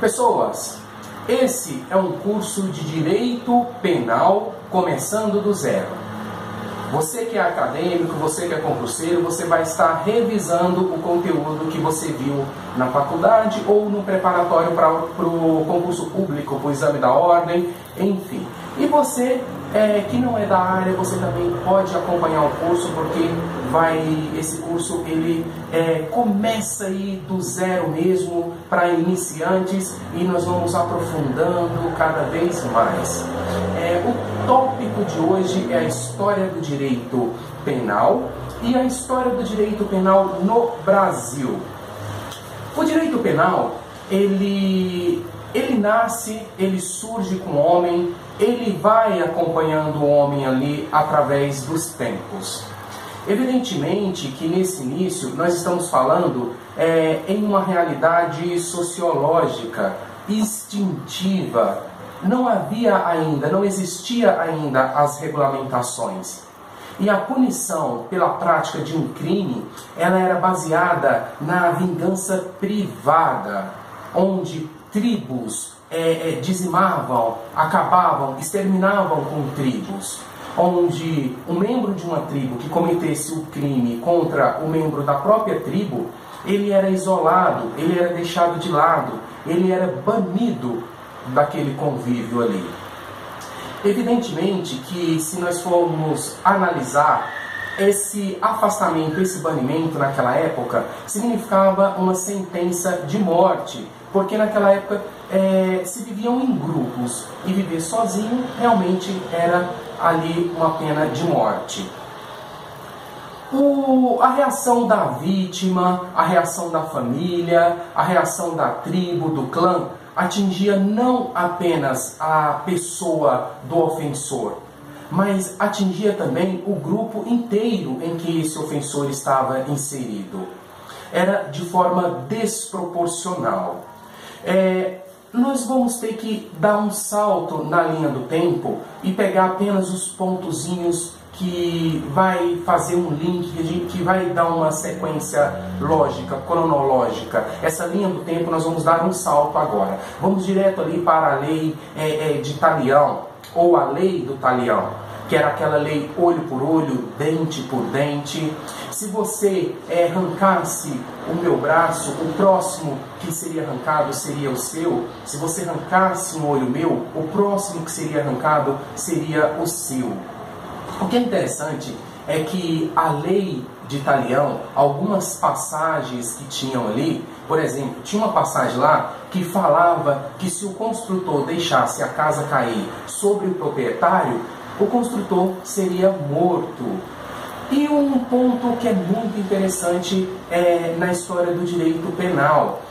Pessoas, esse é um curso de direito penal começando do zero. Você que é acadêmico, você que é concurseiro, você vai estar revisando o conteúdo que você viu na faculdade ou no preparatório para o concurso público, para o exame da ordem, enfim. E você é, que não é da área, você também pode acompanhar o curso, porque vai esse curso ele é, começa aí do zero mesmo para iniciantes e nós vamos aprofundando cada vez mais. O tópico de hoje é a história do direito penal e a história do direito penal no Brasil. O direito penal ele ele nasce, ele surge com o homem, ele vai acompanhando o homem ali através dos tempos. Evidentemente que nesse início nós estamos falando é, em uma realidade sociológica, instintiva. Não havia ainda, não existia ainda as regulamentações. E a punição pela prática de um crime, ela era baseada na vingança privada, onde tribos é, é, dizimavam, acabavam, exterminavam com tribos, onde um membro de uma tribo que cometesse o crime contra o membro da própria tribo, ele era isolado, ele era deixado de lado, ele era banido daquele convívio ali. Evidentemente que se nós formos analisar esse afastamento, esse banimento naquela época significava uma sentença de morte, porque naquela época é, se viviam em grupos e viver sozinho realmente era ali uma pena de morte. O, a reação da vítima, a reação da família, a reação da tribo, do clã, atingia não apenas a pessoa do ofensor, mas atingia também o grupo inteiro em que esse ofensor estava inserido. Era de forma desproporcional. É, nós vamos ter que dar um salto na linha do tempo e pegar apenas os pontozinhos que vai fazer um link, que vai dar uma sequência lógica, cronológica. Essa linha do tempo nós vamos dar um salto agora. Vamos direto ali para a lei é, é, de Talião, ou a lei do Talião, que era aquela lei olho por olho, dente por dente. Se você é, arrancasse o meu braço, o próximo que seria arrancado seria o seu. Se você arrancasse um olho meu, o próximo que seria arrancado seria o seu. O que é interessante é que a lei de Italião, algumas passagens que tinham ali, por exemplo, tinha uma passagem lá que falava que se o construtor deixasse a casa cair sobre o proprietário, o construtor seria morto. E um ponto que é muito interessante é na história do direito penal.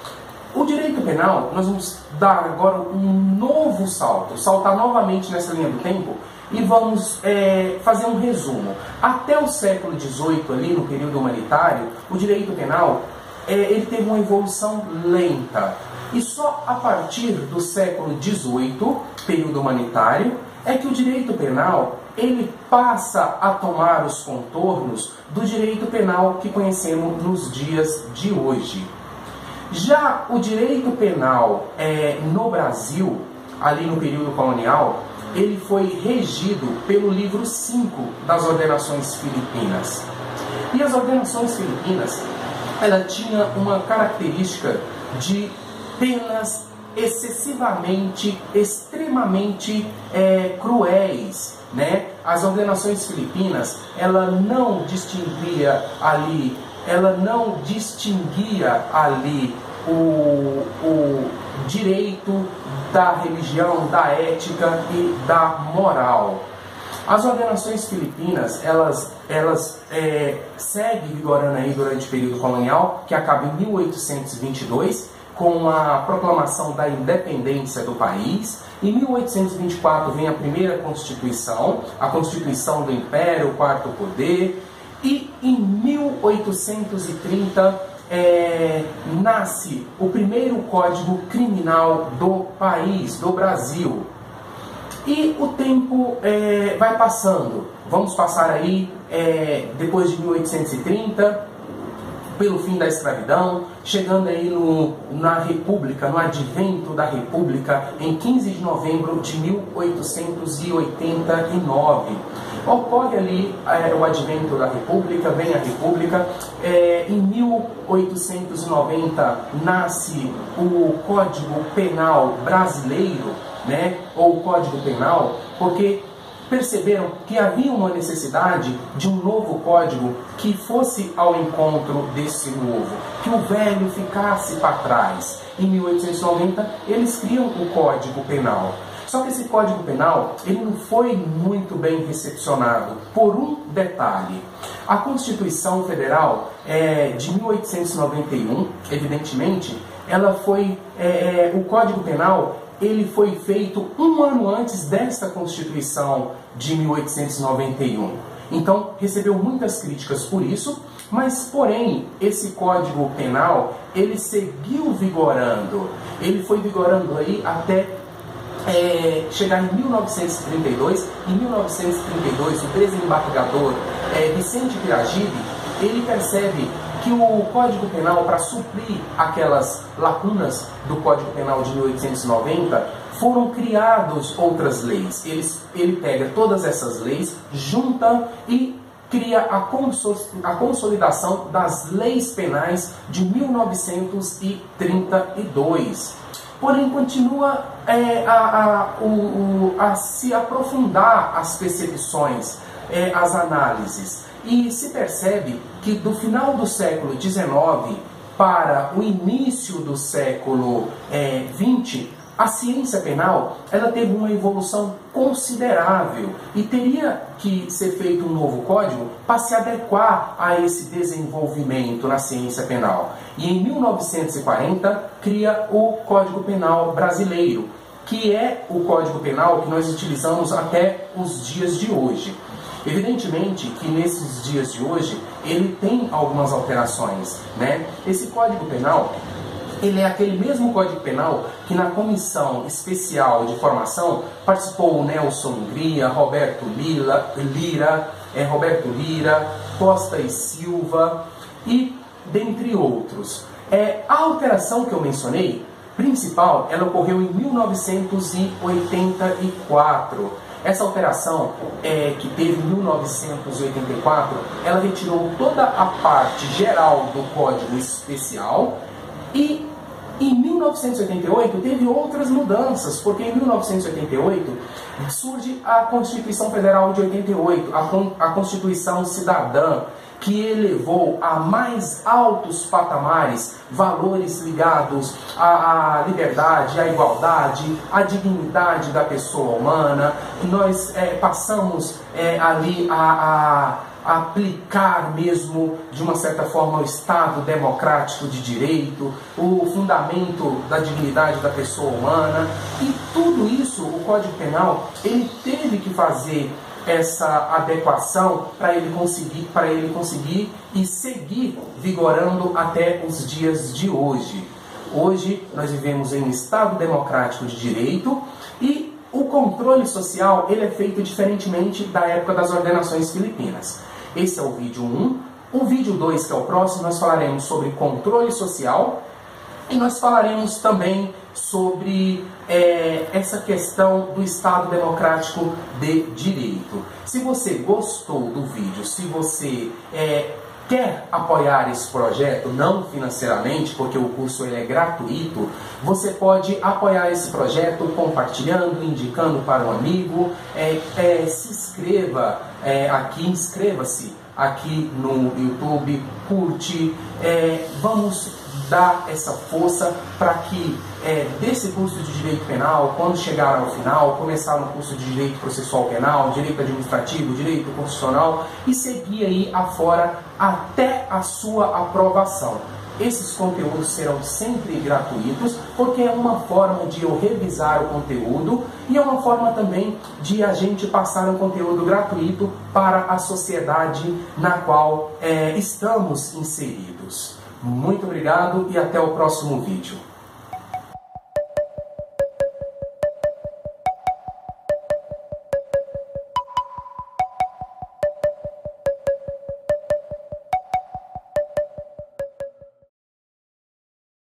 O direito penal, nós vamos dar agora um novo salto, saltar novamente nessa linha do tempo e vamos é, fazer um resumo. Até o século XVIII, ali no período humanitário, o direito penal é, ele teve uma evolução lenta. E só a partir do século XVIII, período humanitário, é que o direito penal ele passa a tomar os contornos do direito penal que conhecemos nos dias de hoje. Já o direito penal é, no Brasil, ali no período colonial, ele foi regido pelo livro 5 das ordenações filipinas. E as ordenações filipinas, ela tinha uma característica de penas excessivamente, extremamente é, cruéis, né? As ordenações filipinas, ela não distinguia ali, ela não distinguia ali o, o direito da religião, da ética e da moral. As ordenações filipinas, elas, elas é, seguem vigorando aí durante o período colonial, que acaba em 1822, com a proclamação da independência do país. Em 1824 vem a primeira Constituição, a Constituição do Império, o Quarto Poder. E em 1830 é, nasce o primeiro Código Criminal do país, do Brasil. E o tempo é, vai passando. Vamos passar aí, é, depois de 1830, pelo fim da escravidão, chegando aí no, na República, no advento da República, em 15 de novembro de 1889. Ocorre ali é, o advento da República, vem a República. É, em 1890 nasce o Código Penal Brasileiro, né, ou Código Penal, porque perceberam que havia uma necessidade de um novo código que fosse ao encontro desse novo, que o velho ficasse para trás. Em 1890, eles criam o Código Penal. Só que esse Código Penal ele não foi muito bem recepcionado por um detalhe. A Constituição Federal é, de 1891, evidentemente, ela foi é, é, o Código Penal ele foi feito um ano antes desta Constituição de 1891. Então, recebeu muitas críticas por isso, mas, porém, esse Código Penal, ele seguiu vigorando. Ele foi vigorando aí até é, chegar em 1932. Em 1932, o desembargador é, Vicente Piragibe, ele percebe que o Código Penal, para suprir aquelas lacunas do Código Penal de 1890, foram criadas outras leis. Ele, ele pega todas essas leis, junta e cria a, consolidação das leis penais de 1932. Porém, continua é, a, a, o, a, se aprofundar as percepções, é, as análises. E se percebe que do final do século XIX para o início do século XX, é, a ciência penal ela teve uma evolução considerável e teria que ser feito um novo código para se adequar a esse desenvolvimento na ciência penal. E em 1940 cria o Código Penal Brasileiro, que é o Código Penal que nós utilizamos até os dias de hoje. Evidentemente que nesses dias de hoje ele tem algumas alterações, né? Esse Código Penal ele é aquele mesmo Código Penal que na comissão especial de formação participou o Nelson Hungria, Roberto Lila, Lira, é, Roberto Lira, Costa e Silva e dentre outros. É, a alteração que eu mencionei, principal, ela ocorreu em 1984 essa alteração é, que teve em 1984, ela retirou toda a parte geral do Código Especial e em 1988 teve outras mudanças, porque em 1988 surge a Constituição Federal de 88, a, a Constituição Cidadã, que elevou a mais altos patamares valores ligados à, à liberdade, à igualdade, à dignidade da pessoa humana. Nós é, passamos é, ali a aplicar mesmo, de uma certa forma, o Estado democrático de direito, o fundamento da dignidade da pessoa humana. E tudo isso, o Código Penal, ele teve que fazer essa adequação para ele conseguir para ele conseguir e seguir vigorando até os dias de hoje. Hoje nós vivemos em um estado democrático de direito e o controle social ele é feito diferentemente da época das ordenações filipinas. Esse é o vídeo 1. O vídeo 2, que é o próximo, nós falaremos sobre controle social e nós falaremos também sobre é, essa questão do Estado Democrático de Direito. Se você gostou do vídeo, se você é, quer apoiar esse projeto, não financeiramente, porque o curso ele é gratuito, você pode apoiar esse projeto compartilhando, indicando para um amigo. É, é, se inscreva é, aqui, inscreva-se aqui no YouTube, curte. É, vamos dar essa força para que é, desse curso de Direito Penal, quando chegar ao final, começar no curso de Direito Processual Penal, Direito Administrativo, Direito Constitucional e seguir aí afora até a sua aprovação. Esses conteúdos serão sempre gratuitos, porque é uma forma de eu revisar o conteúdo e é uma forma também de a gente passar um conteúdo gratuito para a sociedade na qual é, estamos inseridos. Muito obrigado e até o próximo vídeo.